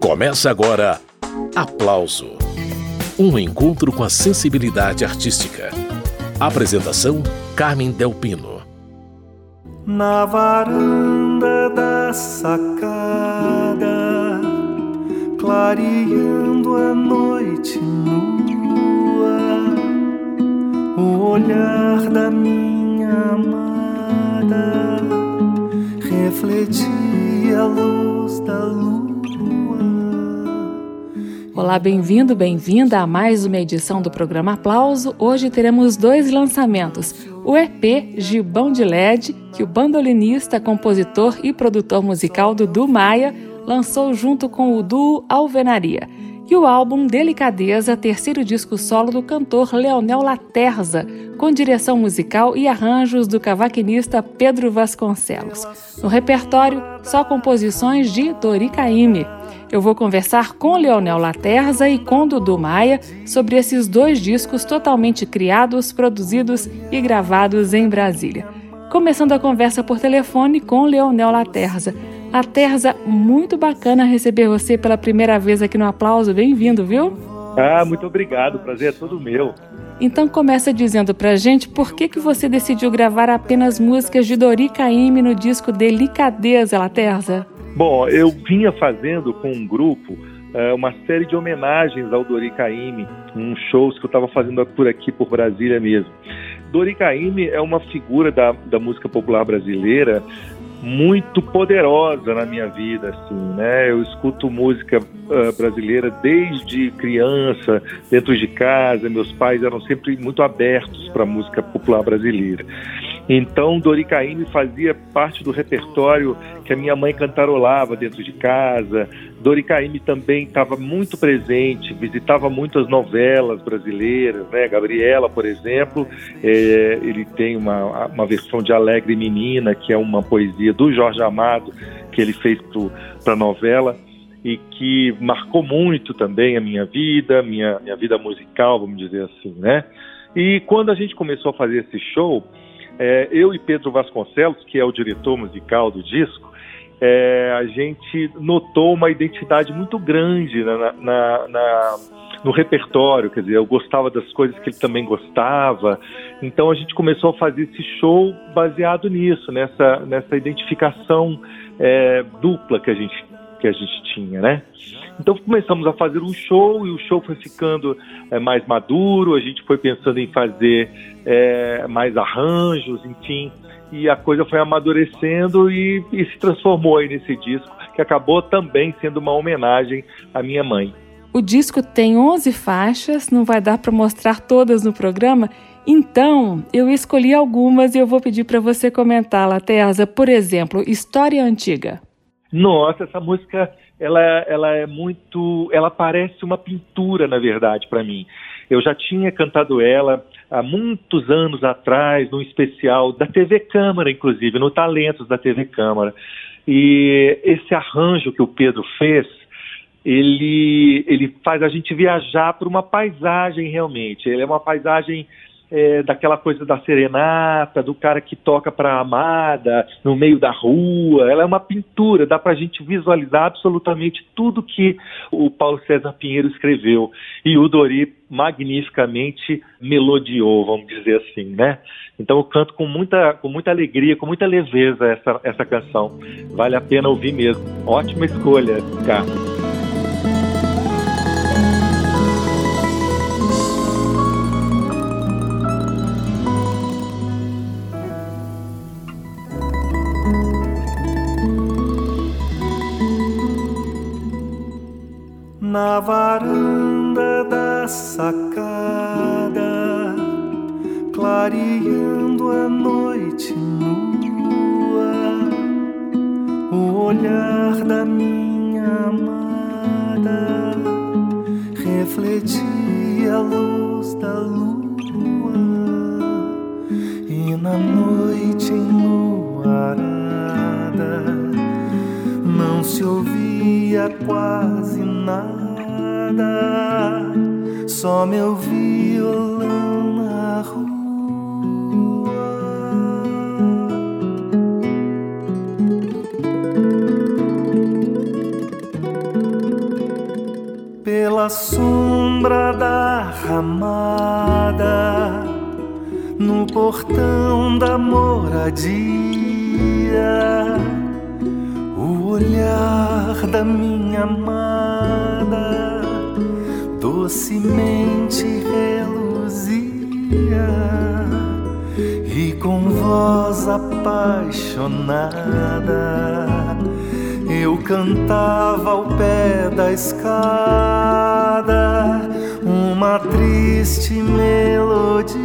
Começa agora Aplauso Um encontro com a sensibilidade artística. Apresentação: Carmen Delpino. Na varanda da sacada, clareando a noite nua, o olhar da minha amada refletia a luz da lua. Olá, bem-vindo, bem-vinda a mais uma edição do programa Aplauso. Hoje teremos dois lançamentos. O EP Gibão de LED, que o bandolinista, compositor e produtor musical Dudu Maia lançou junto com o duo Alvenaria. E o álbum Delicadeza, terceiro disco solo do cantor Leonel Laterza, com direção musical e arranjos do cavaquinista Pedro Vasconcelos. No repertório, só composições de Dori Caymmi. Eu vou conversar com Leonel Laterza e com Dudu Maia sobre esses dois discos totalmente criados, produzidos e gravados em Brasília. Começando a conversa por telefone com Leonel Laterza. Laterza, muito bacana receber você pela primeira vez aqui no Aplauso. Bem-vindo, viu? Ah, muito obrigado. O prazer é todo meu. Então começa dizendo pra gente por que, que você decidiu gravar apenas músicas de Dori Caymmi no disco Delicadeza, Laterza? Bom, eu vinha fazendo com um grupo é, uma série de homenagens ao Dori Caymmi, uns shows que eu estava fazendo por aqui, por Brasília mesmo. Dori Caymmi é uma figura da, da música popular brasileira muito poderosa na minha vida, assim, né? Eu escuto música uh, brasileira desde criança, dentro de casa. Meus pais eram sempre muito abertos para música popular brasileira. Então, Dori Caymmi fazia parte do repertório que a minha mãe cantarolava dentro de casa. Dori Caymmi também estava muito presente, visitava muitas novelas brasileiras, né? Gabriela, por exemplo, é, ele tem uma, uma versão de Alegre Menina, que é uma poesia do Jorge Amado, que ele fez para a novela e que marcou muito também a minha vida, minha, minha vida musical, vamos dizer assim, né? E quando a gente começou a fazer esse show, é, eu e Pedro Vasconcelos, que é o diretor musical do disco, é, a gente notou uma identidade muito grande na, na, na, no repertório, quer dizer, eu gostava das coisas que ele também gostava, então a gente começou a fazer esse show baseado nisso, nessa, nessa identificação é, dupla que a gente que a gente tinha, né? Então começamos a fazer um show e o show foi ficando é, mais maduro, a gente foi pensando em fazer é, mais arranjos, enfim, e a coisa foi amadurecendo e, e se transformou aí nesse disco, que acabou também sendo uma homenagem à minha mãe. O disco tem 11 faixas, não vai dar para mostrar todas no programa, então eu escolhi algumas e eu vou pedir para você comentá-la, Terza. Por exemplo, História Antiga. Nossa, essa música ela, ela é muito, ela parece uma pintura na verdade para mim. Eu já tinha cantado ela há muitos anos atrás, num especial da TV Câmara, inclusive, no Talentos da TV Câmara. E esse arranjo que o Pedro fez, ele, ele faz a gente viajar por uma paisagem realmente. Ele é uma paisagem é, daquela coisa da serenata, do cara que toca para a amada no meio da rua. Ela é uma pintura, dá para a gente visualizar absolutamente tudo que o Paulo César Pinheiro escreveu. E o Dori magnificamente melodiou, vamos dizer assim, né? Então eu canto com muita, com muita alegria, com muita leveza essa, essa canção. Vale a pena ouvir mesmo. Ótima escolha, Carlos. Na varanda da sacada, clareando a noite nua, o olhar da minha amada refletia a luz da lua, e na noite enluarada não se ouvia quase nada nada, só meu violão na rua. pela sombra da ramada, no portão da moradia, o olhar da minha amada docemente reluzia e com voz apaixonada eu cantava ao pé da escada uma triste melodia.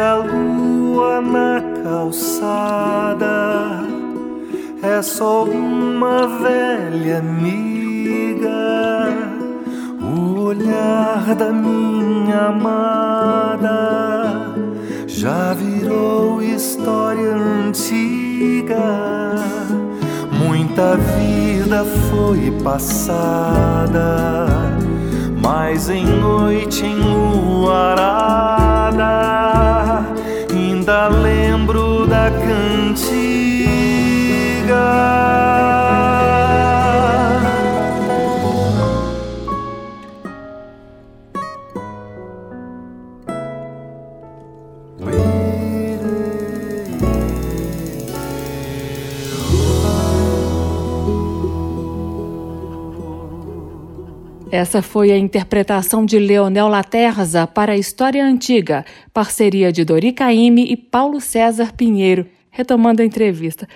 A lua na calçada é só uma velha amiga. O olhar da minha amada já virou história antiga. Muita vida foi passada, mas em noite enluarada ainda lembro da cantiga. Essa foi a interpretação de Leonel Laterza para a História Antiga, parceria de Dori Caymmi e Paulo César Pinheiro. Retomando a entrevista.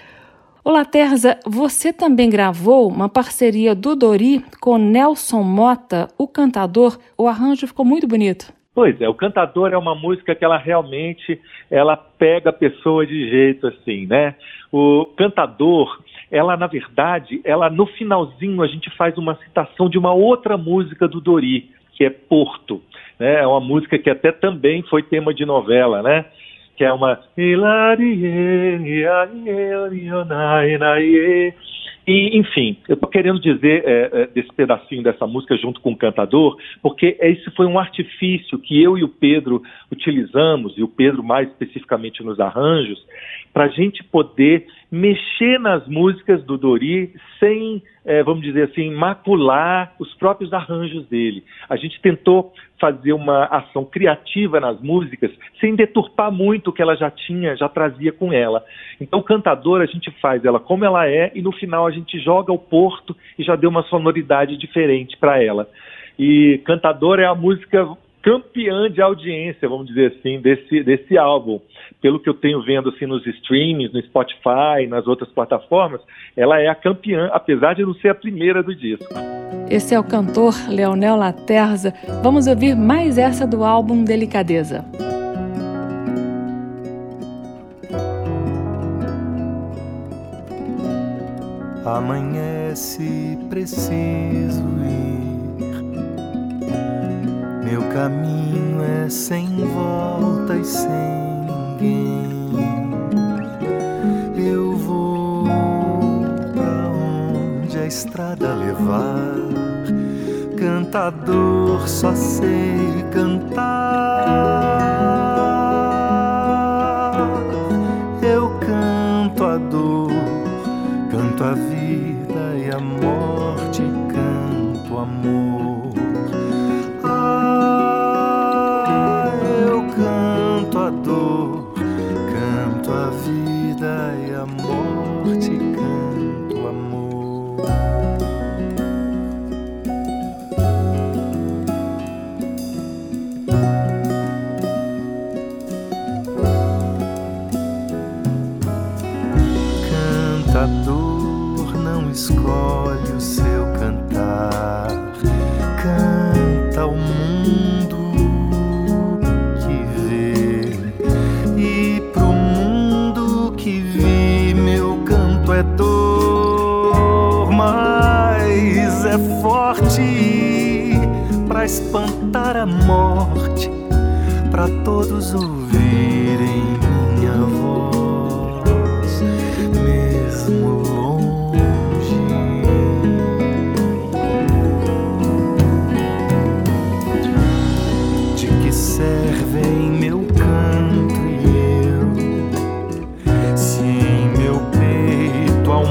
O Laterza, você também gravou uma parceria do Dori com Nelson Mota, o cantador. O arranjo ficou muito bonito. Pois é, o cantador é uma música que ela realmente ela pega a pessoa de jeito assim, né? O cantador, ela na verdade, ela no finalzinho a gente faz uma citação de uma outra música do Dori, que é Porto, né? É uma música que até também foi tema de novela, né? Que é uma e, enfim, eu estou querendo dizer é, é, desse pedacinho dessa música junto com o cantador, porque esse foi um artifício que eu e o Pedro utilizamos, e o Pedro mais especificamente nos arranjos, para a gente poder mexer nas músicas do Dori sem, é, vamos dizer assim, macular os próprios arranjos dele. A gente tentou fazer uma ação criativa nas músicas sem deturpar muito o que ela já tinha, já trazia com ela. Então, cantador a gente faz ela como ela é e no final a gente joga o porto e já deu uma sonoridade diferente para ela. E cantador é a música campeã de audiência, vamos dizer assim, desse, desse álbum. Pelo que eu tenho vendo assim nos streamings, no Spotify, nas outras plataformas, ela é a campeã, apesar de não ser a primeira do disco. Esse é o cantor Leonel Laterza. Vamos ouvir mais essa do álbum Delicadeza. Amanhece, preciso ir. Meu caminho é sem volta e sem ninguém. Eu vou pra onde a estrada levar. Cantador, só sei cantar.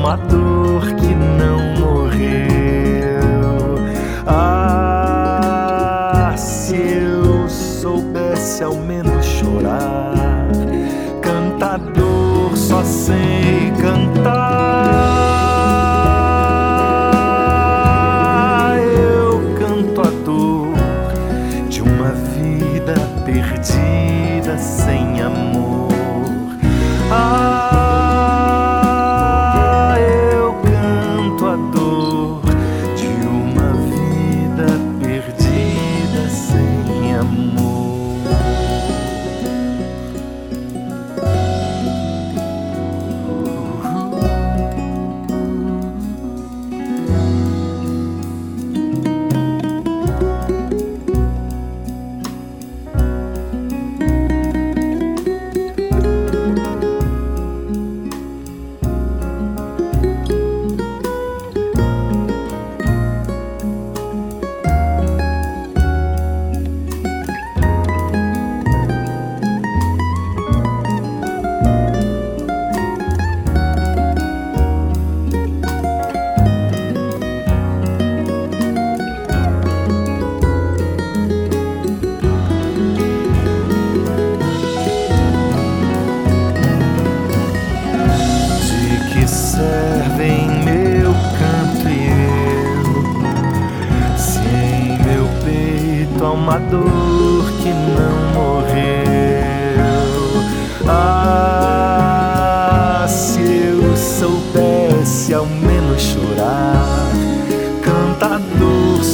Peito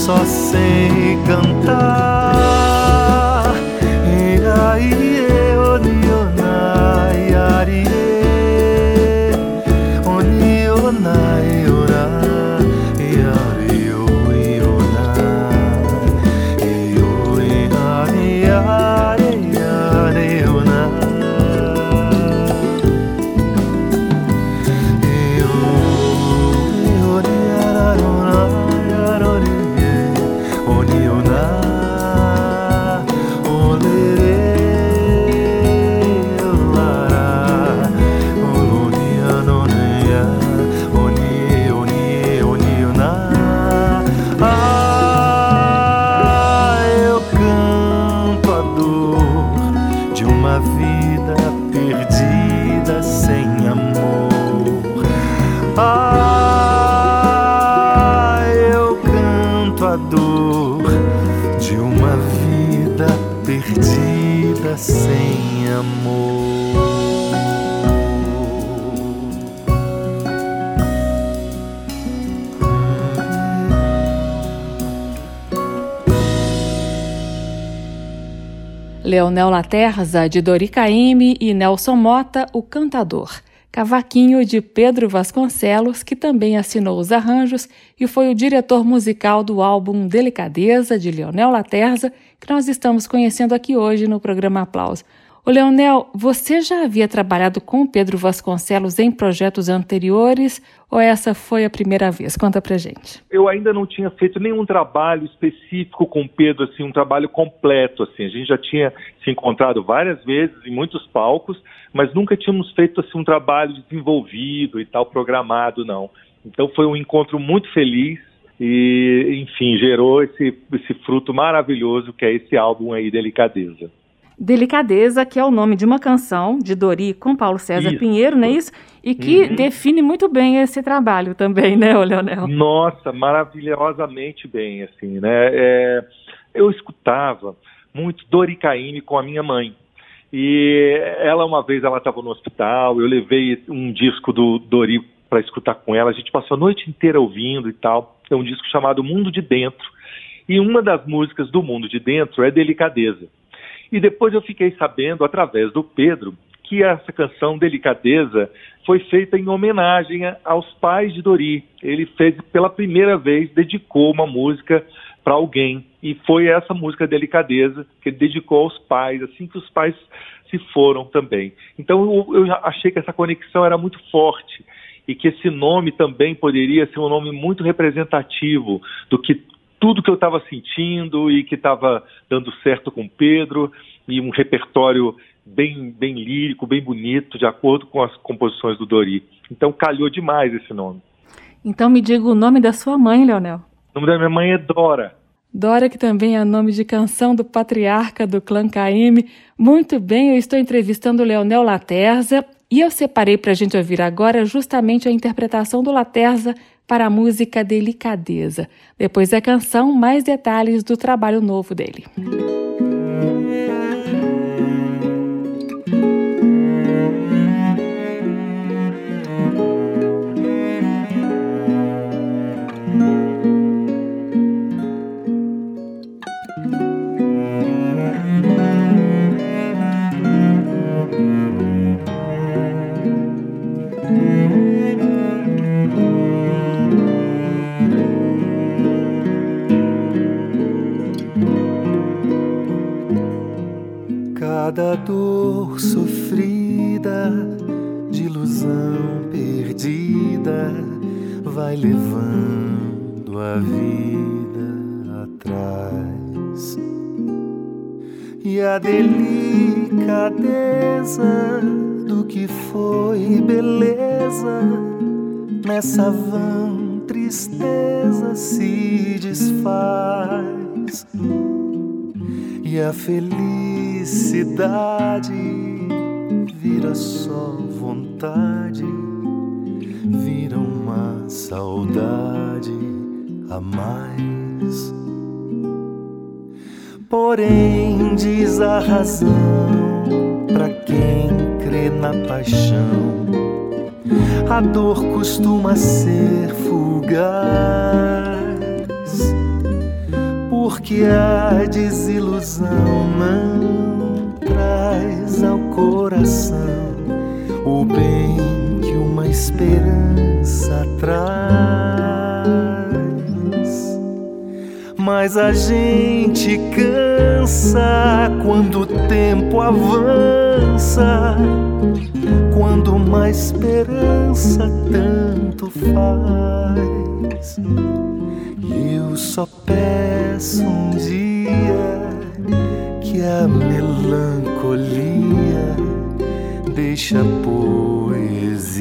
só sei cantar. Leonel Laterza, de Dori Caymmi e Nelson Mota, o cantador. Cavaquinho, de Pedro Vasconcelos, que também assinou os arranjos e foi o diretor musical do álbum Delicadeza, de Leonel Laterza, que nós estamos conhecendo aqui hoje no programa Aplauso. Ô Leonel, você já havia trabalhado com o Pedro Vasconcelos em projetos anteriores ou essa foi a primeira vez? Conta pra gente. Eu ainda não tinha feito nenhum trabalho específico com o Pedro, assim, um trabalho completo, assim. A gente já tinha se encontrado várias vezes em muitos palcos, mas nunca tínhamos feito assim um trabalho desenvolvido e tal programado, não. Então foi um encontro muito feliz e, enfim, gerou esse, esse fruto maravilhoso que é esse álbum aí, Delicadeza. Delicadeza, que é o nome de uma canção de Dori com Paulo César Isso. Pinheiro, não é isso? E que Uhum. define muito bem esse trabalho também, né, Leonel? Nossa, maravilhosamente bem, assim, né? É, eu escutava muito Dori Caymmi com a minha mãe. E ela, uma vez, ela estava no hospital, eu levei um disco do Dori para escutar com ela, a gente passou a noite inteira ouvindo e tal. É um disco chamado Mundo de Dentro. E uma das músicas do Mundo de Dentro é Delicadeza. E depois eu fiquei sabendo, através do Pedro, que essa canção Delicadeza foi feita em homenagem aos pais de Dori. Ele fez pela primeira vez, dedicou uma música para alguém. E foi essa música Delicadeza que ele dedicou aos pais, assim que os pais se foram também. Então eu, eu achei que essa conexão era muito forte e que esse nome também poderia ser um nome muito representativo do que tudo que eu estava sentindo e que estava dando certo com Pedro e um repertório bem, bem lírico, bem bonito, de acordo com as composições do Dori. Então calhou demais esse nome. Então me diga o nome da sua mãe, Leonel. O nome da minha mãe é Dora. Dora, que também é nome de canção do patriarca do clã Caime. Muito bem, eu estou entrevistando o Leonel Laterza e eu separei para a gente ouvir agora justamente a interpretação do Laterza para a música Delicadeza. Depois da canção, mais detalhes do trabalho novo dele. Felicidade vira só vontade, vira uma saudade a mais. Porém, diz a razão para quem crê na paixão, a dor costuma ser fugaz porque a desilusão não traz ao coração o bem que uma esperança traz. Mas a gente cansa quando o tempo avança, quando uma esperança tanto faz. Eu só peço um dia que a melancolia deixa a poesia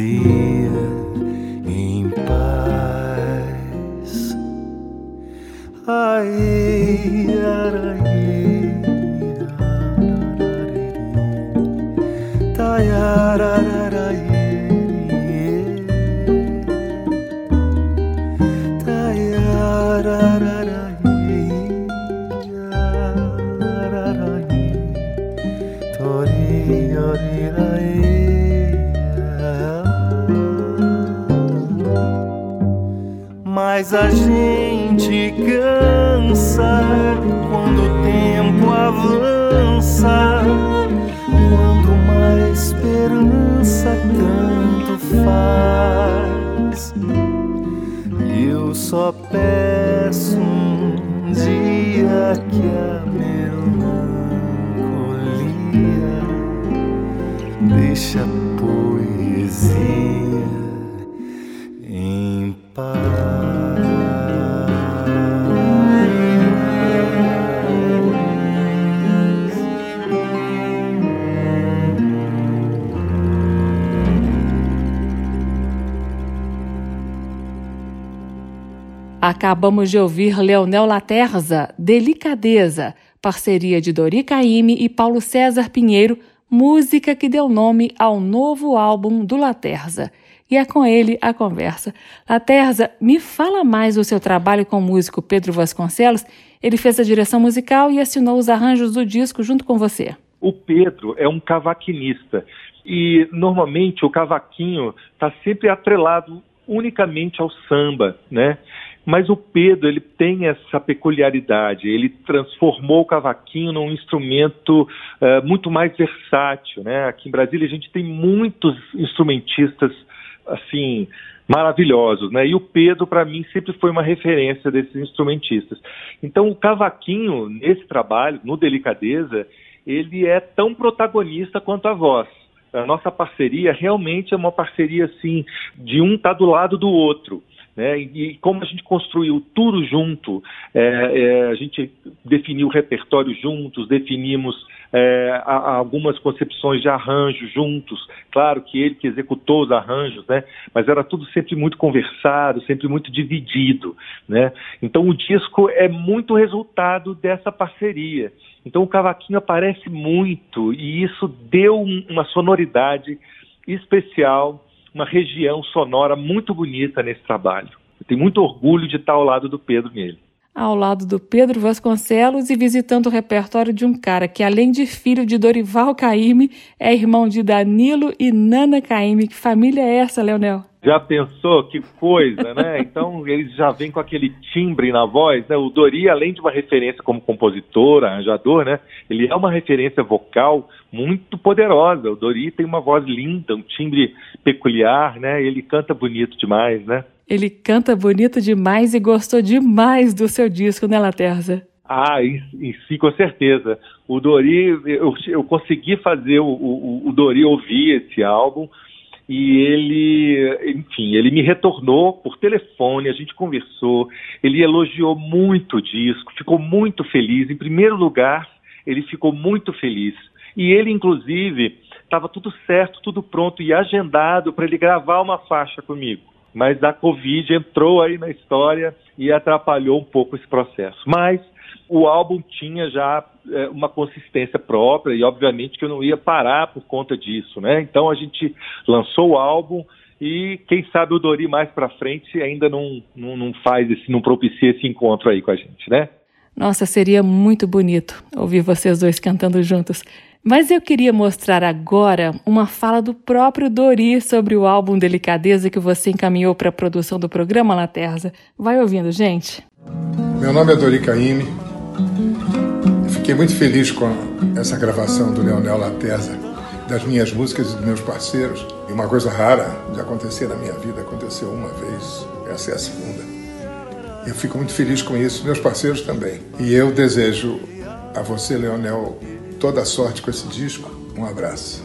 a gente Acabamos de ouvir Leonel Laterza, Delicadeza, parceria de Dori Caymmi e Paulo César Pinheiro, música que deu nome ao novo álbum do Laterza. E é com ele a conversa. Laterza, me fala mais do seu trabalho com o músico Pedro Vasconcelos. Ele fez a direção musical e assinou os arranjos do disco junto com você. O Pedro é um cavaquinista e normalmente o cavaquinho está sempre atrelado unicamente ao samba, né? Mas o Pedro ele tem essa peculiaridade, ele transformou o cavaquinho num instrumento uh, muito mais versátil. Né? Aqui em Brasília a gente tem muitos instrumentistas assim maravilhosos, né? E o Pedro para mim sempre foi uma referência desses instrumentistas. Então o cavaquinho nesse trabalho, no Delicadeza, ele é tão protagonista quanto a voz. A nossa parceria realmente é uma parceria assim de um tá do lado do outro. Né? E, como a gente construiu tudo junto, é, é, a gente definiu o repertório juntos, definimos é, algumas concepções de arranjo juntos. Claro que ele que executou os arranjos, né? Mas era tudo sempre muito conversado, sempre muito dividido, né? Então o disco é muito resultado dessa parceria. Então o cavaquinho aparece muito e isso deu uma sonoridade especial uma região sonora muito bonita nesse trabalho. Eu tenho muito orgulho de estar ao lado do Pedro nele. Ao lado do Pedro Vasconcelos e visitando o repertório de um cara que, além de filho de Dorival Caymmi, é irmão de Danilo e Nana Caymmi. Que família é essa, Leonel? Já pensou? Que coisa, né? Então eles já vêm com aquele timbre na voz, né? O Dori, além de uma referência como compositor, arranjador, né? Ele é uma referência vocal muito poderosa. O Dori tem uma voz linda, um timbre peculiar, né? Ele canta bonito demais, né? Ele canta bonito demais e gostou demais do seu disco, né, Laterza? Ah, em, em si, com certeza. O Dori, eu, eu consegui fazer o, o, o Dori ouvir esse álbum e ele, enfim, ele me retornou por telefone, a gente conversou, ele elogiou muito o disco, ficou muito feliz. Em primeiro lugar, ele ficou muito feliz. E ele, inclusive, estava tudo certo, tudo pronto e agendado para ele gravar uma faixa comigo. Mas a Covid entrou aí na história e atrapalhou um pouco esse processo. Mas o álbum tinha já é, uma consistência própria e obviamente que eu não ia parar por conta disso, né? Então a gente lançou o álbum e quem sabe o Dori mais para frente ainda não, não, não faz esse, não propicia esse encontro aí com a gente, né? Nossa, seria muito bonito ouvir vocês dois cantando juntos. Mas eu queria mostrar agora uma fala do próprio Dori sobre o álbum Delicadeza que você encaminhou para a produção do programa Laterza. Vai ouvindo, gente. Meu nome é Dori Caymmi, Fiquei muito feliz com essa gravação do Leonel Latesa, das minhas músicas e dos meus parceiros. E uma coisa rara de acontecer na minha vida, aconteceu uma vez, essa é a segunda. Eu fico muito feliz com isso, meus parceiros também. E eu desejo a você, Leonel, toda a sorte com esse disco. Um abraço.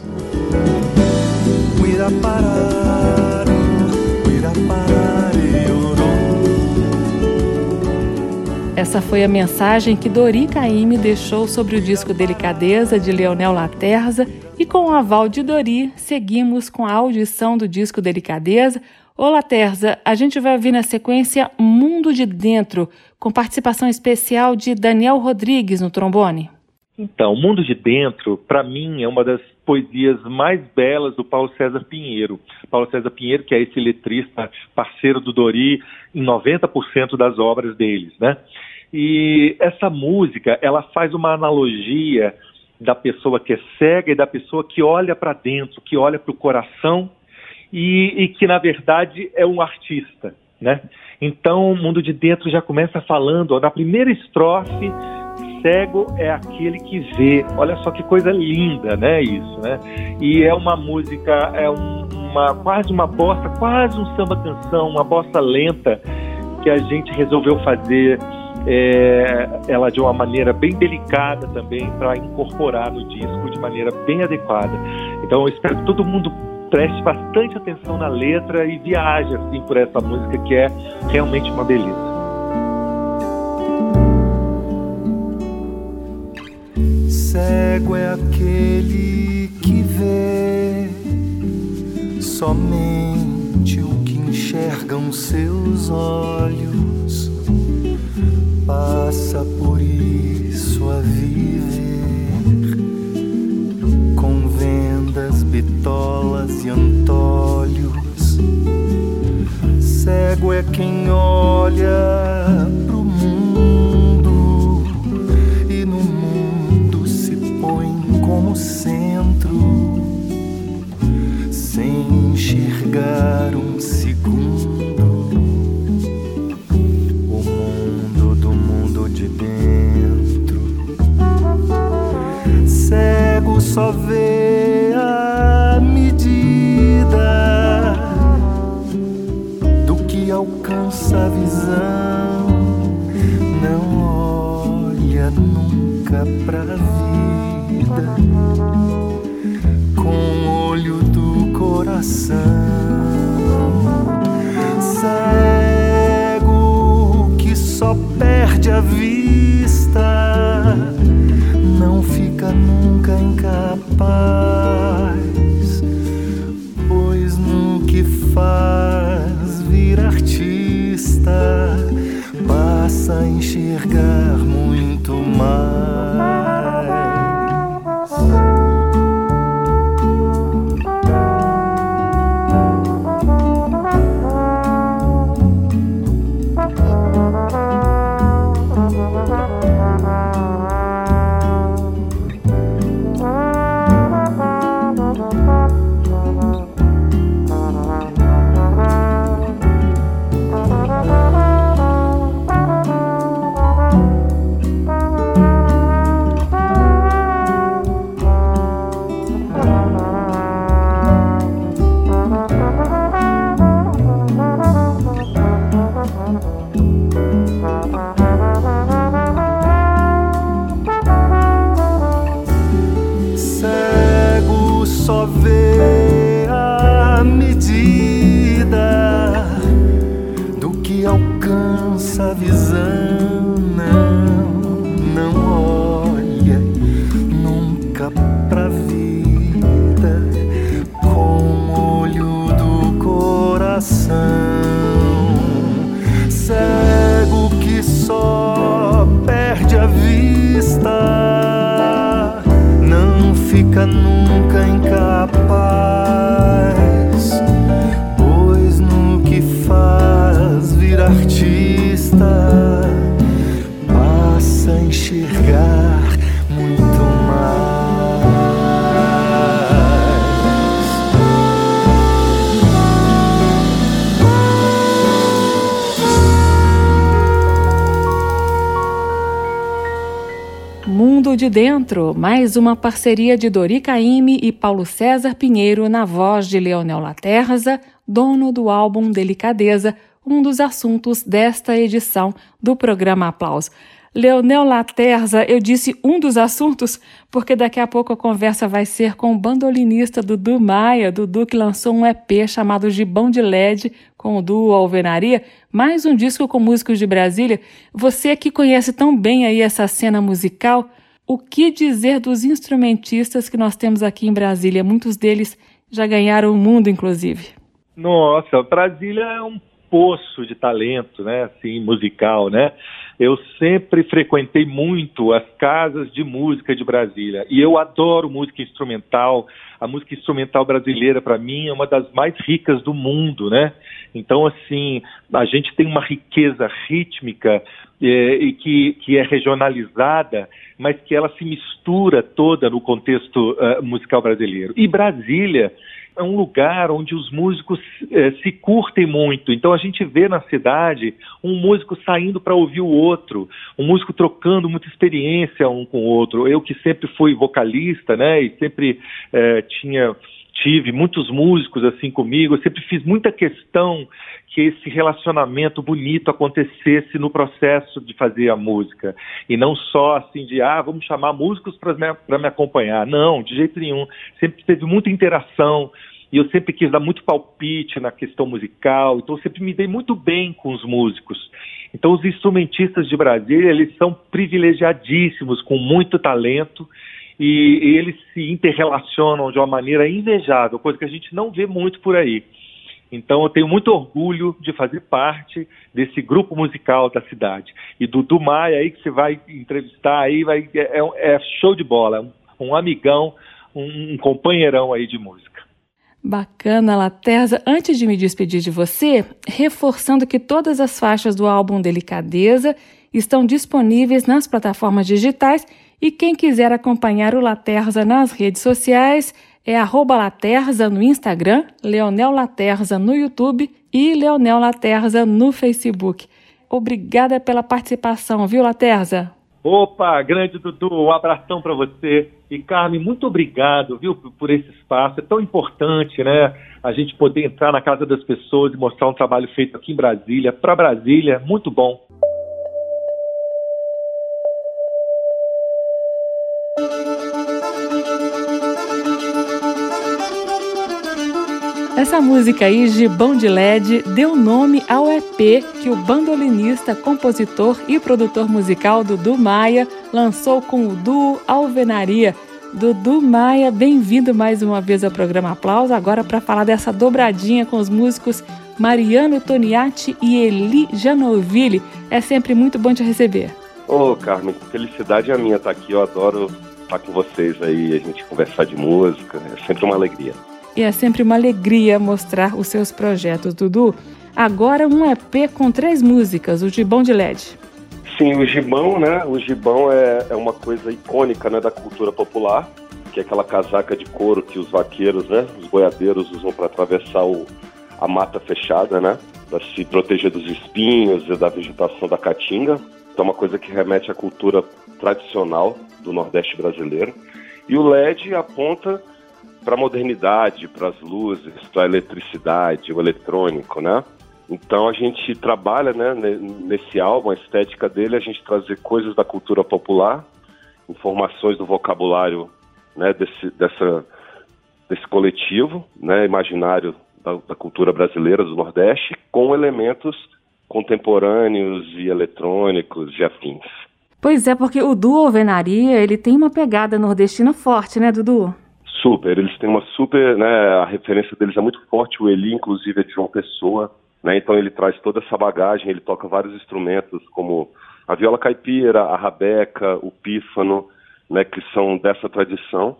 Essa foi a mensagem que Dori Caymmi deixou sobre o disco Delicadeza de Leonel Laterza e com o aval de Dori, seguimos com a audição do disco Delicadeza. Ô Laterza, a gente vai ouvir na sequência Mundo de Dentro, com participação especial de Daniel Rodrigues no trombone. Então, Mundo de Dentro, para mim, é uma das poesias mais belas do Paulo César Pinheiro. Paulo César Pinheiro, que é esse letrista parceiro do Dori em 90% das obras deles, né? E essa música, ela faz uma analogia da pessoa que é cega e da pessoa que olha para dentro, que olha para o coração e, e, que, na verdade, é um artista, né? Então, o mundo de dentro já começa falando, ó, na primeira estrofe, cego é aquele que vê. Olha só que coisa linda, né? Isso, né? E é uma música, é um, uma quase uma bossa, quase um samba canção, uma bossa lenta que a gente resolveu fazer é, ela de uma maneira bem delicada também para incorporar no disco de maneira bem adequada. Então eu espero que todo mundo preste bastante atenção na letra e viaje assim por essa música que é realmente uma beleza. Cego é aquele que vê somente o que enxergam seus olhos passa por isso a viver com vendas, bitolas e antolhos. Cego é quem olha pro como centro, sem enxergar um segundo. cego só vê a medida alcança a visão, não olha nunca pra vida com o olho do coração. Cego que só perde a vista, não fica nunca incapaz faz vir artista, passa a enxergar fica nunca em capa. De Dentro, mais uma parceria de Dori Caymmi e Paulo César Pinheiro na voz de Leonel Laterza, dono do álbum Delicadeza, um dos assuntos desta edição do programa Aplauso. Leonel Laterza, eu disse um dos assuntos, porque daqui a pouco a conversa vai ser com o bandolinista Dudu Maia, Dudu que lançou um EP chamado Gibão de LED, com o duo Alvenaria, mais um disco com músicos de Brasília. Você que conhece tão bem aí essa cena musical, o que dizer dos instrumentistas que nós temos aqui em Brasília? Muitos deles já ganharam o mundo, inclusive. Nossa, Brasília é um poço de talento, né, assim, musical, né? Eu sempre frequentei muito as casas de música de Brasília e eu adoro música instrumental. A música instrumental brasileira, para mim, é uma das mais ricas do mundo, né? Então, assim, a gente tem uma riqueza rítmica é, e que, que é regionalizada, mas que ela se mistura toda no contexto uh, musical brasileiro. E Brasília é um lugar onde os músicos eh, se curtem muito. Então a gente vê na cidade um músico saindo para ouvir o outro, um músico trocando muita experiência um com o outro. Eu que sempre fui vocalista, né, e sempre tinha tive muitos músicos assim comigo, eu sempre fiz muita questão que esse relacionamento bonito acontecesse no processo de fazer a música. E não só assim de ah vamos chamar músicos para me, acompanhar. Não de jeito nenhum. Sempre teve muita interação. E eu sempre quis dar muito palpite na questão musical. Então sempre me dei muito bem com os músicos. Então os instrumentistas de Brasília eles são privilegiadíssimos com muito talento e, eles se interrelacionam de uma maneira invejável coisa que a gente não vê muito por aí então eu tenho muito orgulho de fazer parte desse grupo musical da cidade. E Dudu Maia aí que você vai entrevistar aí, vai, é, é show de bola, um, um amigão, um, um companheirão aí de música. Bacana, Laterza. Antes de me despedir de você, reforçando que todas as faixas do álbum Delicadeza estão disponíveis nas plataformas digitais e quem quiser acompanhar o Laterza nas redes sociais é Laterza no Instagram, Leonel Laterza no YouTube e Leonel Laterza no Facebook. Obrigada pela participação, viu, Laterza? Opa, grande Dudu, um abração para você. E Carmen, muito obrigado, viu, por esse espaço. É tão importante, né? A gente poder entrar na casa das pessoas e mostrar um trabalho feito aqui em Brasília, para Brasília, muito bom. Essa música aí, Gibão de LED, deu nome ao EP que o bandolinista, compositor e produtor musical Dudu Maia lançou com o duo Alvenaria. Dudu Maia, bem-vindo mais uma vez ao programa Aplauso, agora para falar dessa dobradinha com os músicos Mariano Toniati e Eli Janoville. É sempre muito bom te receber. Ô, oh, Carmen, felicidade é minha estar aqui. Eu adoro estar com vocês aí, a gente conversar de música. É sempre uma alegria e é sempre uma alegria mostrar os seus projetos, Dudu. Agora um EP com três músicas, o Gibão de LED. Sim, o gibão, né? O gibão é, é uma coisa icônica né, da cultura popular, que é aquela casaca de couro que os vaqueiros, né, os boiadeiros usam para atravessar o, a mata fechada, né? Para se proteger dos espinhos e da vegetação da caatinga. Então é uma coisa que remete à cultura tradicional do Nordeste brasileiro. E o LED aponta para a modernidade, para as luzes, para a eletricidade, o eletrônico, né? Então a gente trabalha né, nesse álbum, a estética dele, a gente trazer coisas da cultura popular, informações do vocabulário né, desse, dessa, desse coletivo né, imaginário da, da, cultura brasileira do Nordeste, com elementos contemporâneos e eletrônicos e afins. Pois é, porque o duo Alvenaria, ele tem uma pegada nordestina forte, né, Dudu? Super, eles têm uma super, né, a referência deles é muito forte, o Eli inclusive é de João Pessoa, né, então ele traz toda essa bagagem, ele toca vários instrumentos como a viola caipira, a rabeca, o pífano, né, que são dessa tradição,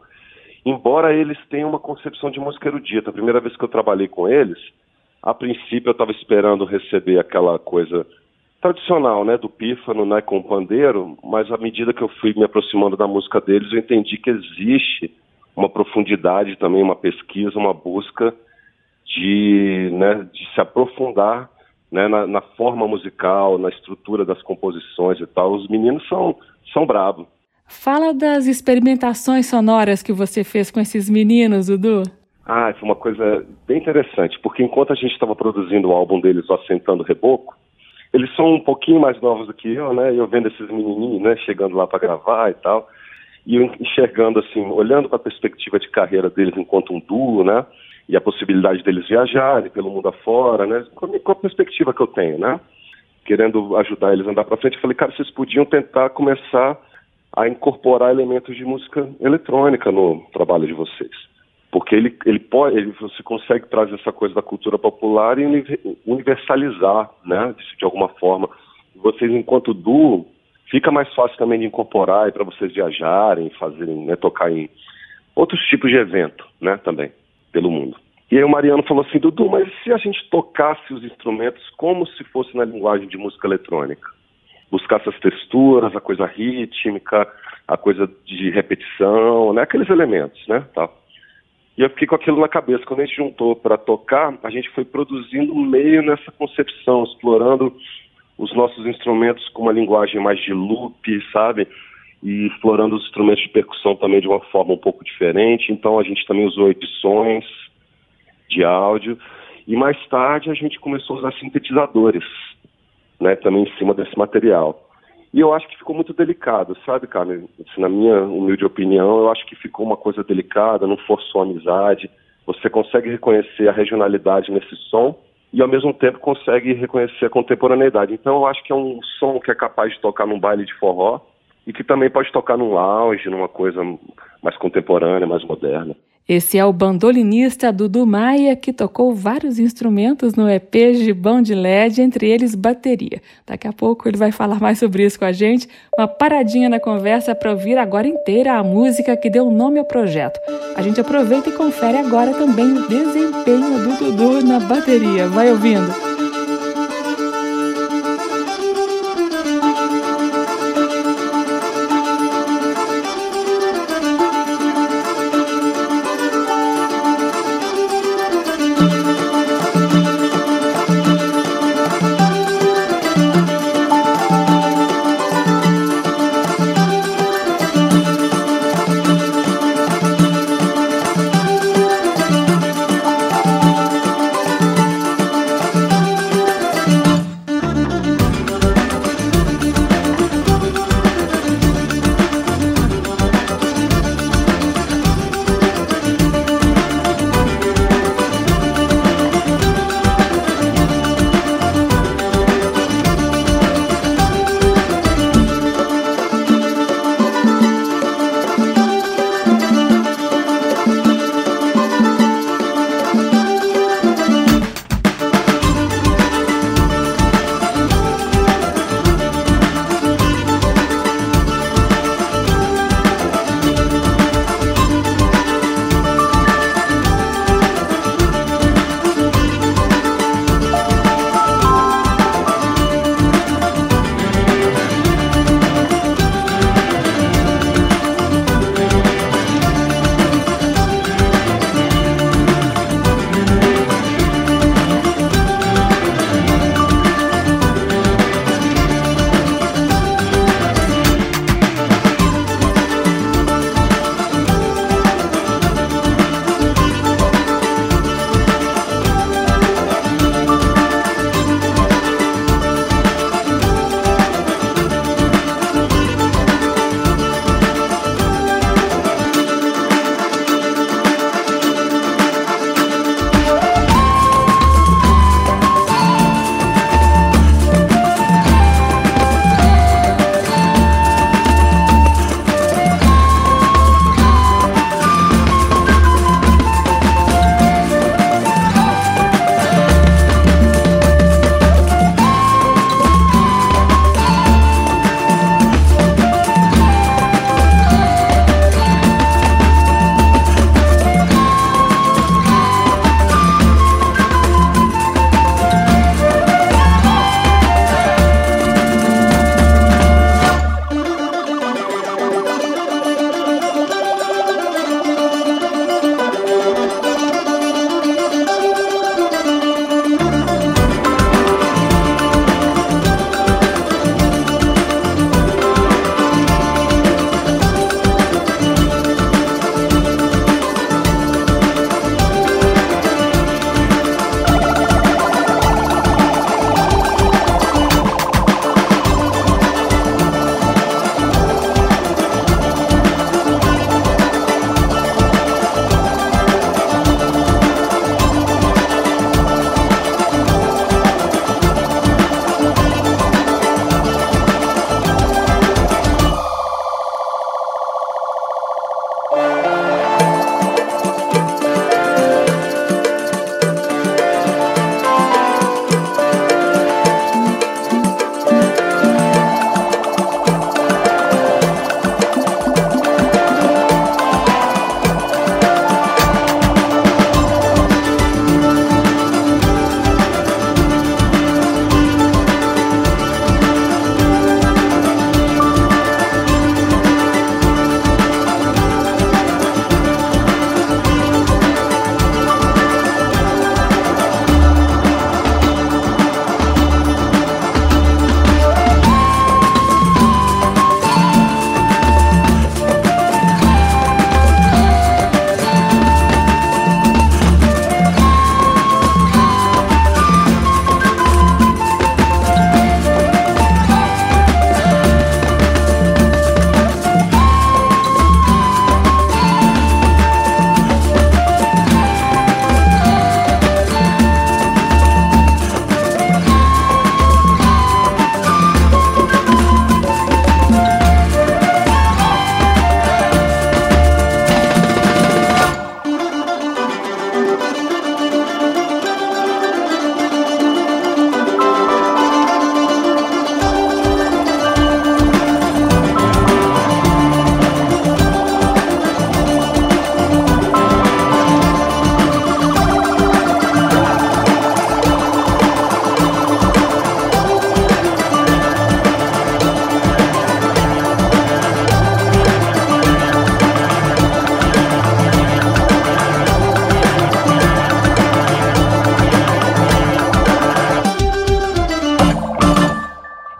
embora eles tenham uma concepção de música erudita, a primeira vez que eu trabalhei com eles, a princípio eu estava esperando receber aquela coisa tradicional, né, do pífano, né, com o pandeiro, mas à medida que eu fui me aproximando da música deles, eu entendi que existe uma profundidade também, uma pesquisa, uma busca de, né, de se aprofundar né, na, na, forma musical, na estrutura das composições e tal. Os meninos são, são bravos. Fala das experimentações sonoras que você fez com esses meninos, Dudu. Ah, foi uma coisa bem interessante, porque enquanto a gente estava produzindo o álbum deles, o Assentando Reboco, eles são um pouquinho mais novos do que eu, né? E eu vendo esses menininhos, né, chegando lá para gravar e tal e enxergando assim, olhando para a perspectiva de carreira deles enquanto um duo, né? E a possibilidade deles viajarem pelo mundo afora, né? A, com a perspectiva que eu tenho, né? Querendo ajudar eles a andar para frente, eu falei, cara, vocês podiam tentar começar a incorporar elementos de música eletrônica no trabalho de vocês. Porque ele, ele pode, ele, você consegue trazer essa coisa da cultura popular e universalizar, né? De, de alguma forma. Vocês, enquanto duo, fica mais fácil também de incorporar para vocês viajarem, fazerem, né, tocar em outros tipos de evento, né, também, pelo mundo. E aí o Mariano falou assim, Dudu, mas se a gente tocasse os instrumentos como se fosse na linguagem de música eletrônica? Buscar essas texturas, a coisa rítmica, a coisa de repetição, né, aqueles elementos, né, tal. E eu fiquei com aquilo na cabeça. Quando a gente juntou para tocar, a gente foi produzindo meio nessa concepção, explorando os nossos instrumentos com uma linguagem mais de loop, sabe? E explorando os instrumentos de percussão também de uma forma um pouco diferente. Então a gente também usou edições de áudio. E mais tarde a gente começou a usar sintetizadores, né? Também em cima desse material. E eu acho que ficou muito delicado, sabe, cara? Assim, na minha humilde opinião, eu acho que ficou uma coisa delicada, não forçou a amizade. Você consegue reconhecer a regionalidade nesse som, e ao mesmo tempo consegue reconhecer a contemporaneidade. Então eu acho que é um som que é capaz de tocar num baile de forró e que também pode tocar num lounge, numa coisa mais contemporânea, mais moderna. Esse é o bandolinista Dudu Maia, que tocou vários instrumentos no EP Gibão de LED, entre eles bateria. Daqui a pouco ele vai falar mais sobre isso com a gente. Uma paradinha na conversa para ouvir agora inteira a música que deu nome ao projeto. A gente aproveita e confere agora também o desempenho do Dudu na bateria. Vai ouvindo.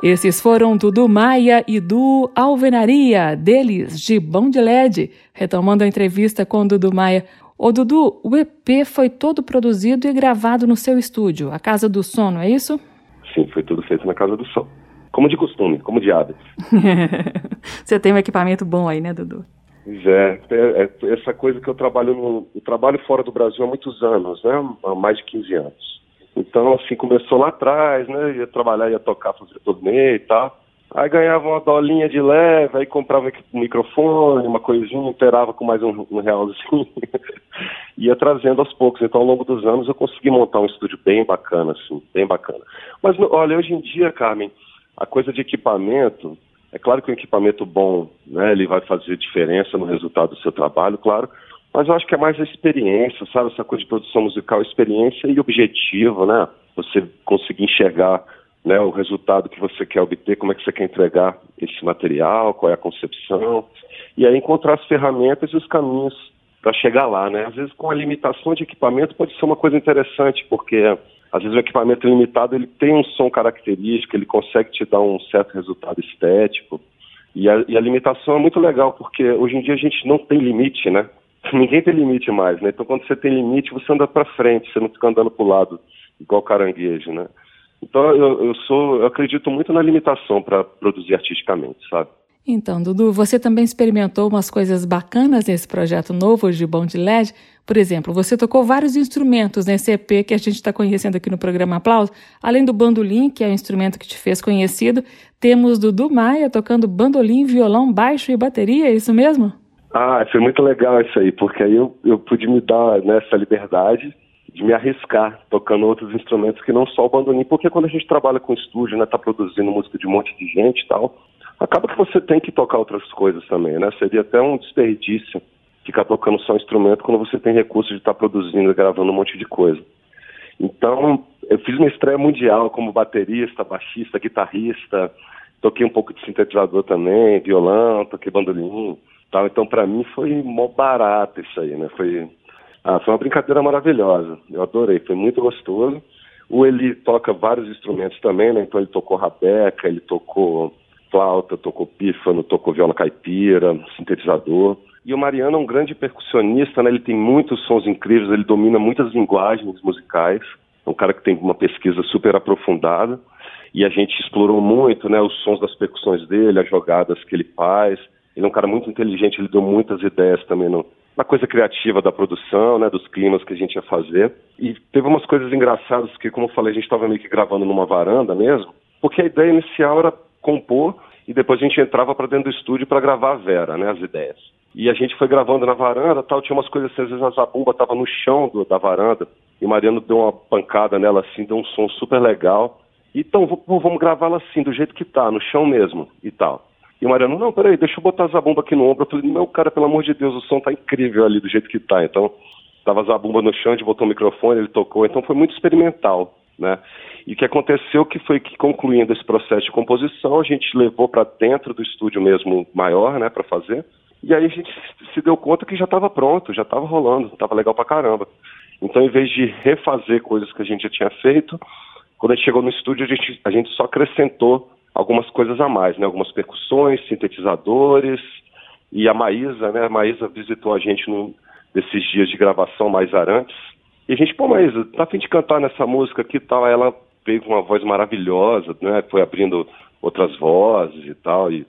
Esses foram Dudu Maia e do Alvenaria, deles, de Bom de LED. Retomando a entrevista com Dudu Maia. Ô Dudu, o EP foi todo produzido e gravado no seu estúdio, a Casa do Sono, é isso? Sim, foi tudo feito na Casa do Som. Como de costume, como de hábito. Você tem um equipamento bom aí, né, Dudu? É, é, é, essa coisa que eu trabalho no eu trabalho fora do Brasil há muitos anos, né? Há mais de 15 anos. Então, assim, começou lá atrás, né? Ia trabalhar, ia tocar, fazer turnê e tal. Aí ganhava uma dolinha de leve, aí comprava um microfone, uma coisinha, inteirava com mais um, um realzinho. ia trazendo aos poucos. Então, ao longo dos anos, eu consegui montar um estúdio bem bacana, assim, bem bacana. Mas, olha, hoje em dia, Carmen, a coisa de equipamento, é claro que um equipamento bom, né, ele vai fazer diferença no resultado do seu trabalho, claro, mas eu acho que é mais a experiência, sabe? Essa coisa de produção musical, experiência e objetivo, né? Você conseguir enxergar né, o resultado que você quer obter, como é que você quer entregar esse material, qual é a concepção, e aí encontrar as ferramentas e os caminhos para chegar lá, né? Às vezes com a limitação de equipamento pode ser uma coisa interessante, porque às vezes o equipamento limitado ele tem um som característico, ele consegue te dar um certo resultado estético, e a, e a limitação é muito legal, porque hoje em dia a gente não tem limite, né? Ninguém tem limite mais, né? Então quando você tem limite, você anda para frente, você não fica andando para o lado igual caranguejo, né? Então eu, eu sou, eu acredito muito na limitação para produzir artisticamente, sabe? Então, Dudu, você também experimentou umas coisas bacanas nesse projeto novo de Bom de LED. Por exemplo, você tocou vários instrumentos nesse EP que a gente está conhecendo aqui no programa Aplauso. Além do bandolim, que é o instrumento que te fez conhecido, temos Dudu Maia tocando bandolim, violão, baixo e bateria, é isso mesmo? Ah, foi muito legal isso aí, porque aí eu, eu pude me dar né, liberdade de me arriscar tocando outros instrumentos que não só o bandolim, porque quando a gente trabalha com estúdio, né, tá produzindo música de um monte de gente e tal, acaba que você tem que tocar outras coisas também, né? Seria até um desperdício ficar tocando só instrumento quando você tem recurso de estar tá produzindo e gravando um monte de coisa. Então, eu fiz uma estreia mundial como baterista, baixista, guitarrista, toquei um pouco de sintetizador também, violão, toquei bandolim. Tal. Então, para mim, foi mó barato isso aí, né? Foi, ah, foi uma brincadeira maravilhosa. Eu adorei, foi muito gostoso. O Eli toca vários instrumentos também, né? Então, ele tocou rabeca, ele tocou flauta, tocou pífano, tocou viola caipira, sintetizador. E o Mariano é um grande percussionista, né? Ele tem muitos sons incríveis, ele domina muitas linguagens musicais. É um cara que tem uma pesquisa super aprofundada. E a gente explorou muito, né? Os sons das percussões dele, as jogadas que ele faz. Ele é um cara muito inteligente, ele deu muitas ideias também no, na coisa criativa da produção, né, dos climas que a gente ia fazer. E teve umas coisas engraçadas que, como eu falei, a gente estava meio que gravando numa varanda mesmo, porque a ideia inicial era compor e depois a gente entrava para dentro do estúdio para gravar a Vera, né, as ideias. E a gente foi gravando na varanda, tal, tinha umas coisas assim, às vezes a zabumba estava no chão do, da varanda e Mariano deu uma pancada nela assim, deu um som super legal. Então, vamos gravá-la assim, do jeito que tá, no chão mesmo e tal. E o Mariano, não, peraí, deixa eu botar a zabumba aqui no ombro. Eu falei, não, cara, pelo amor de Deus, o som tá incrível ali do jeito que tá. Então, tava a zabumba no chão, a gente botou o microfone, ele tocou. Então, foi muito experimental, né? E o que aconteceu que foi que, concluindo esse processo de composição, a gente levou para dentro do estúdio mesmo maior, né, para fazer. E aí a gente se deu conta que já estava pronto, já estava rolando, estava legal pra caramba. Então, em vez de refazer coisas que a gente já tinha feito, quando a gente chegou no estúdio, a gente, a gente só acrescentou algumas coisas a mais, né? Algumas percussões, sintetizadores e a Maísa, né? A Maísa visitou a gente num desses dias de gravação mais arantes. E a gente, pô, Maísa, tá a fim de cantar nessa música aqui e tal. Ela veio com uma voz maravilhosa, né? Foi abrindo outras vozes e tal. E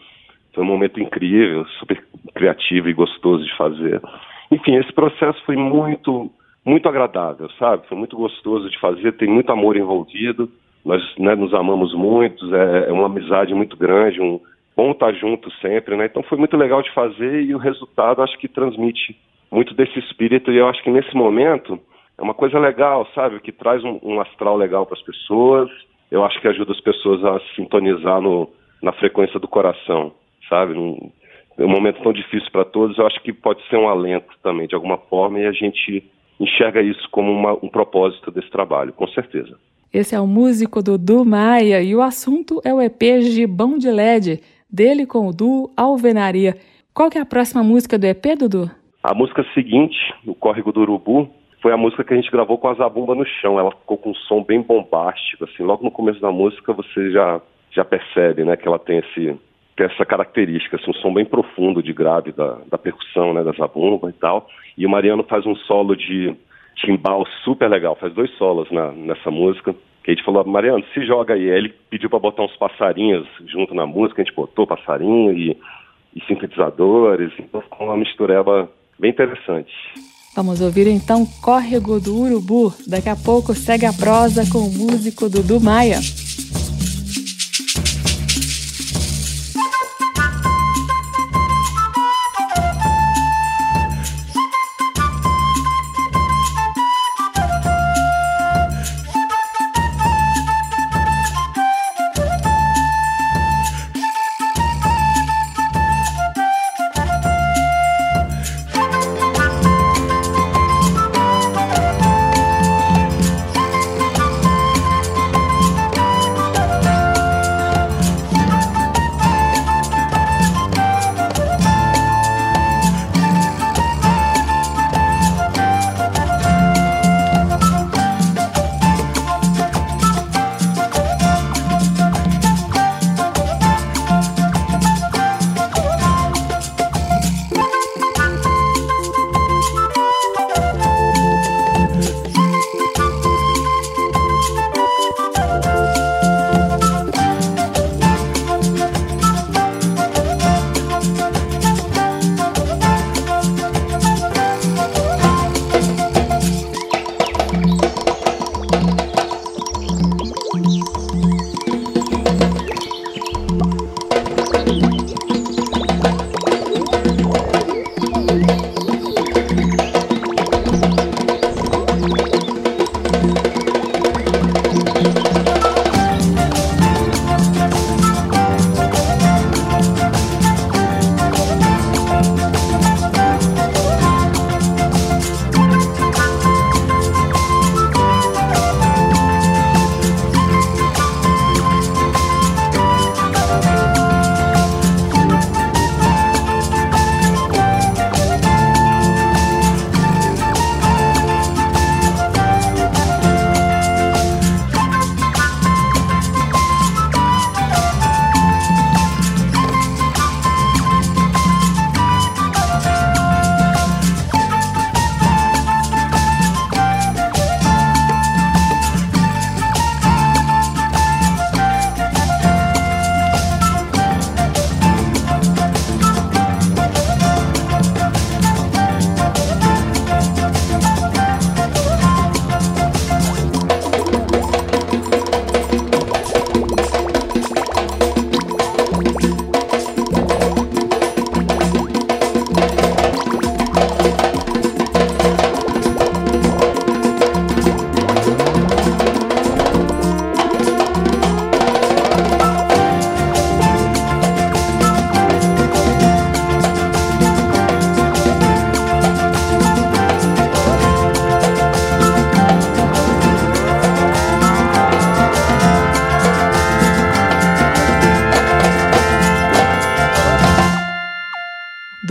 foi um momento incrível, super criativo e gostoso de fazer. Enfim, esse processo foi muito, muito agradável, sabe? Foi muito gostoso de fazer, tem muito amor envolvido nós né, nos amamos muito, é, é, uma amizade muito grande, um bom estar junto sempre, né? Então foi muito legal de fazer e o resultado acho que transmite muito desse espírito e eu acho que nesse momento é uma coisa legal, sabe? Que traz um, um astral legal para as pessoas. Eu acho que ajuda as pessoas a sintonizar no, na frequência do coração, sabe? Num, um momento tão difícil para todos, eu acho que pode ser um alento também, de alguma forma, e a gente enxerga isso como uma, um propósito desse trabalho, com certeza. Esse é o músico Dudu Maia e o assunto é o EP Gibão de LED, dele com o Du Alvenaria. Qual que é a próxima música do EP, Dudu? A música seguinte, O Córrego do Urubu, foi a música que a gente gravou com a zabumba no chão. Ela ficou com um som bem bombástico, assim. Logo no começo da música você já já percebe, né, que ela tem esse tem essa característica, assim, um som bem profundo de grave da, da percussão, né, da zabumba e tal. E o Mariano faz um solo de timbal super legal, faz dois solos na, nessa música. Que a gente falou, Mariano, se joga aí. Ele pediu para botar uns passarinhos junto na música, a gente botou passarinho e, e sintetizadores, então ficou uma mistureba bem interessante. Vamos ouvir então Córrego do Urubu. Daqui a pouco segue a prosa com o músico Dudu Maia.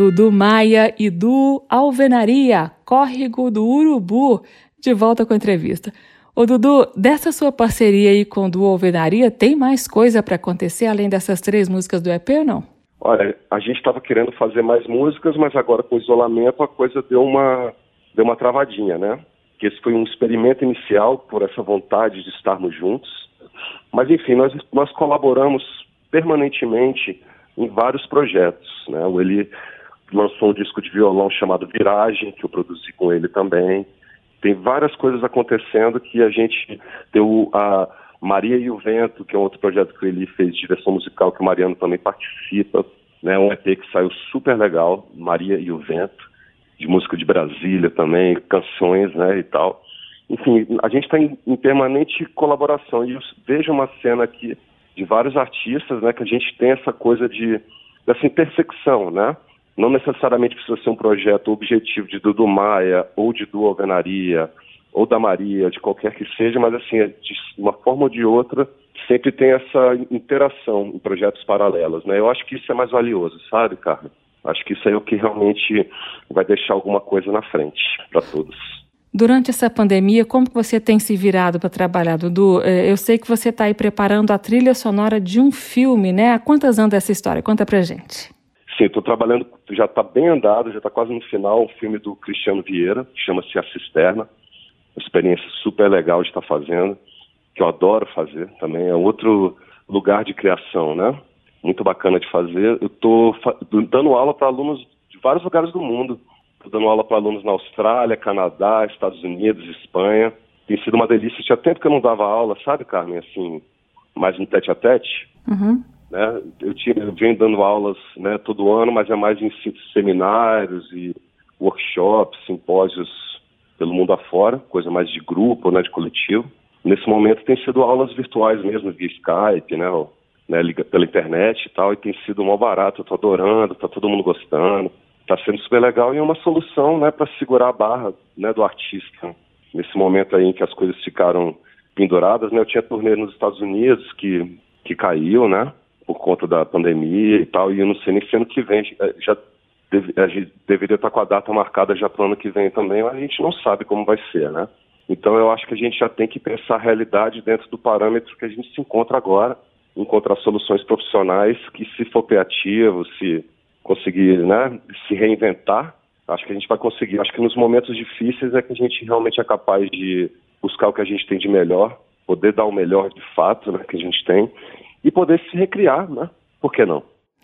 Dudu Maia e do Alvenaria, Córrego do Urubu, de volta com a entrevista. Ô Dudu, dessa sua parceria aí com o Alvenaria, tem mais coisa para acontecer além dessas três músicas do EP ou não? Olha, a gente estava querendo fazer mais músicas, mas agora com o isolamento a coisa deu uma, deu uma travadinha, né? Que esse foi um experimento inicial por essa vontade de estarmos juntos. Mas enfim, nós, nós colaboramos permanentemente em vários projetos, né? O Eli lançou um disco de violão chamado Viragem, que eu produzi com ele também. Tem várias coisas acontecendo que a gente deu a Maria e o Vento, que é um outro projeto que ele fez de direção musical, que o Mariano também participa, né? Um EP que saiu super legal, Maria e o Vento, de música de Brasília também, canções, né, e tal. Enfim, a gente está em, em permanente colaboração e eu vejo uma cena aqui de vários artistas, né, que a gente tem essa coisa de dessa intersecção, né? Não necessariamente precisa ser um projeto objetivo de Dudu Maia ou de Du Alvenaria ou da Maria, de qualquer que seja, mas assim, de uma forma ou de outra, sempre tem essa interação em projetos paralelos, né? Eu acho que isso é mais valioso, sabe, Carmen? Acho que isso é o que realmente vai deixar alguma coisa na frente para todos. Durante essa pandemia, como você tem se virado para trabalhar, Dudu? É, eu sei que você está aí preparando a trilha sonora de um filme, né? Quantas anda essa história? Conta pra gente. Sim, estou trabalhando, já está bem andado, já está quase no final, um filme do Cristiano Vieira, chama-se A Cisterna. Uma experiência super legal de estar tá fazendo, que eu adoro fazer também. É outro lugar de criação, né? Muito bacana de fazer. Eu estou dando aula para alunos de vários lugares do mundo. Estou dando aula para alunos na Austrália, Canadá, Estados Unidos, Espanha. Tem sido uma delícia. Tinha tempo que eu não dava aula, sabe, Carmen? Assim, mais no tete a tete. Uhum. Né? Eu, tinha, eu venho dando aulas né, todo ano, mas é mais em seminários e workshops, simpósios pelo mundo afora, coisa mais de grupo, né, de coletivo. Nesse momento tem sido aulas virtuais mesmo, via Skype, né, ou, né pela internet e tal, e tem sido mal barato, eu tô adorando, tá todo mundo gostando, tá sendo super legal e é uma solução, né, para segurar a barra, né, do artista. Nesse momento aí em que as coisas ficaram penduradas, né, eu tinha turnê nos Estados Unidos que, que caiu, né, por conta da pandemia e tal, e eu não sei nem se ano que vem já deve, a gente deveria estar com a data marcada já para o ano que vem também, mas a gente não sabe como vai ser, né? Então eu acho que a gente já tem que pensar a realidade dentro do parâmetro que a gente se encontra agora, encontrar soluções profissionais que, se for criativo, se conseguir né, se reinventar, acho que a gente vai conseguir. Acho que nos momentos difíceis é que a gente realmente é capaz de buscar o que a gente tem de melhor, poder dar o melhor de fato né, que a gente tem e poder se recriar, né? Por que não?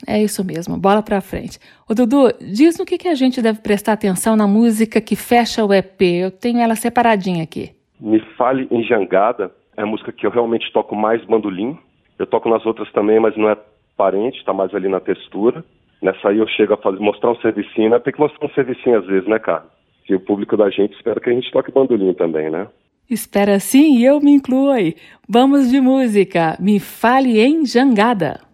É isso mesmo, bola para frente. O Dudu, diz no que, que a gente deve prestar atenção na música que fecha o EP. Eu tenho ela separadinha aqui. Me Fale em Jangada é a música que eu realmente toco mais bandolim. Eu toco nas outras também, mas não é parente, está mais ali na textura. Nessa aí eu chego a fazer, mostrar um servicinho, né? Tem que mostrar um servicinho às vezes, né, cara? Que o público da gente espera que a gente toque bandolim também, né? Espera sim e eu me incluo aí. Vamos de música. Me fale em jangada.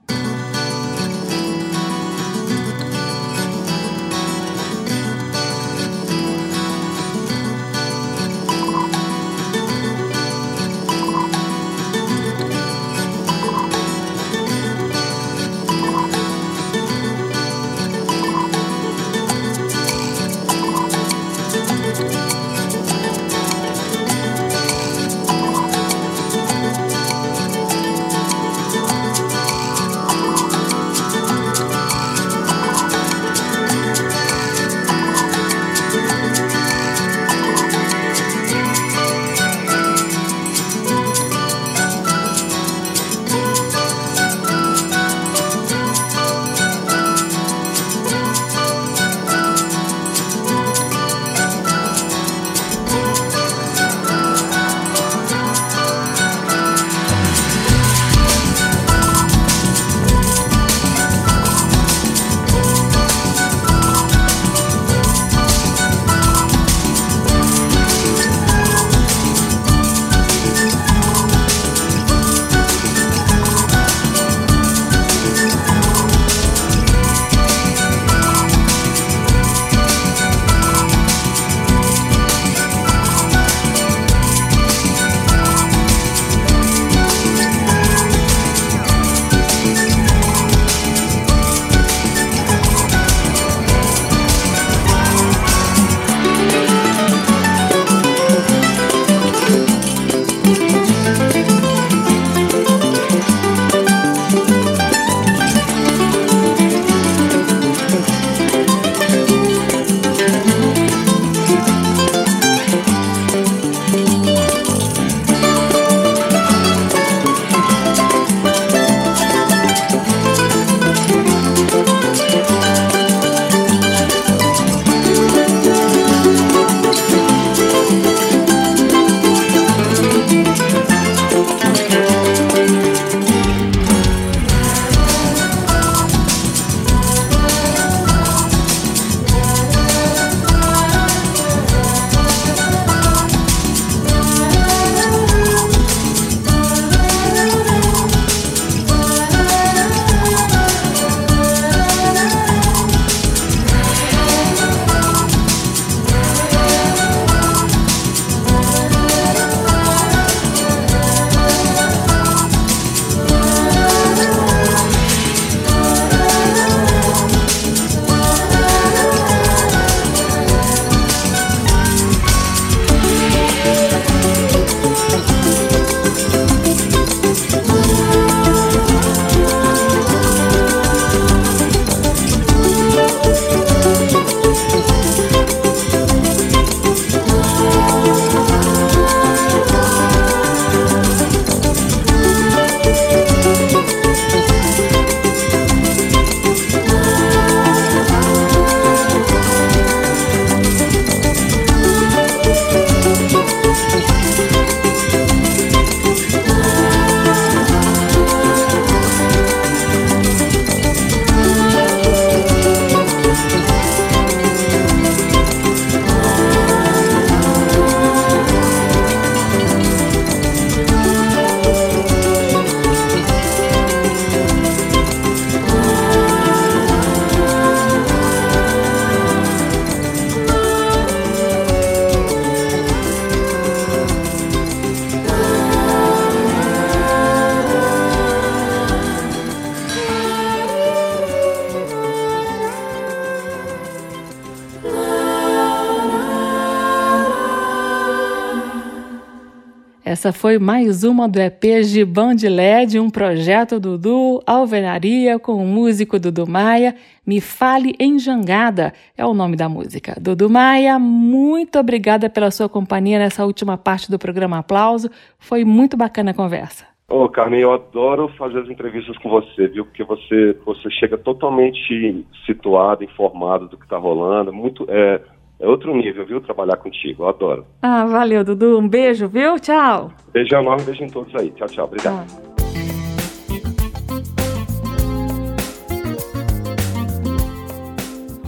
Essa foi mais uma do EP Gibão de LED, um projeto Dudu Alvenaria com o músico Dudu Maia. Me Fale em Jangada é o nome da música. Dudu Maia, muito obrigada pela sua companhia nessa última parte do programa Aplauso. Foi muito bacana a conversa. Ô, Carmen, eu adoro fazer as entrevistas com você, viu? Porque você, você chega totalmente situado, informado do que está rolando. Muito, é, é outro nível, viu? Trabalhar contigo. Eu adoro. Ah, valeu, Dudu. Um beijo, viu? Tchau. Beijo enorme, beijo em todos aí. Tchau, tchau. Obrigado. Ah.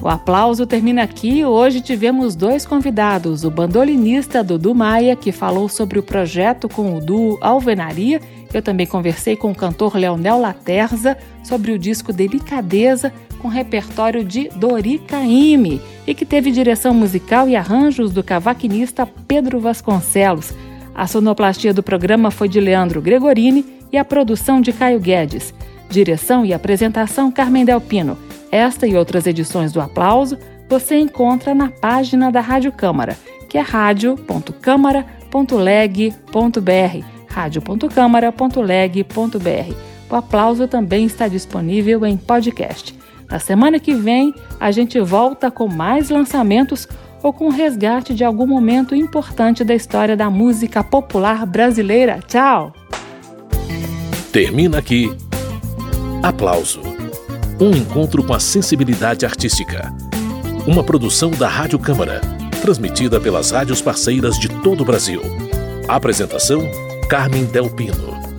O aplauso termina aqui. Hoje tivemos dois convidados: o bandolinista Dudu Maia, que falou sobre o projeto com o duo Alvenaria. Eu também conversei com o cantor Leonel Laterza sobre o disco Delicadeza, com repertório de Dori Caymmi, e que teve direção musical e arranjos do cavaquinista Pedro Vasconcelos. A sonoplastia do programa foi de Leandro Gregorini e a produção de Caio Guedes. Direção e apresentação Carmen Delpino. Esta e outras edições do Aplauso você encontra na página da Rádio Câmara, que é radio.câmara.leg.br, radio.câmara.leg.br. O Aplauso também está disponível em podcast. Na semana que vem, a gente volta com mais lançamentos ou com resgate de algum momento importante da história da música popular brasileira. Tchau! Termina aqui. Aplauso um encontro com a sensibilidade artística. Uma produção da Rádio Câmara, transmitida pelas rádios parceiras de todo o Brasil. Apresentação: Carmen Del Pino.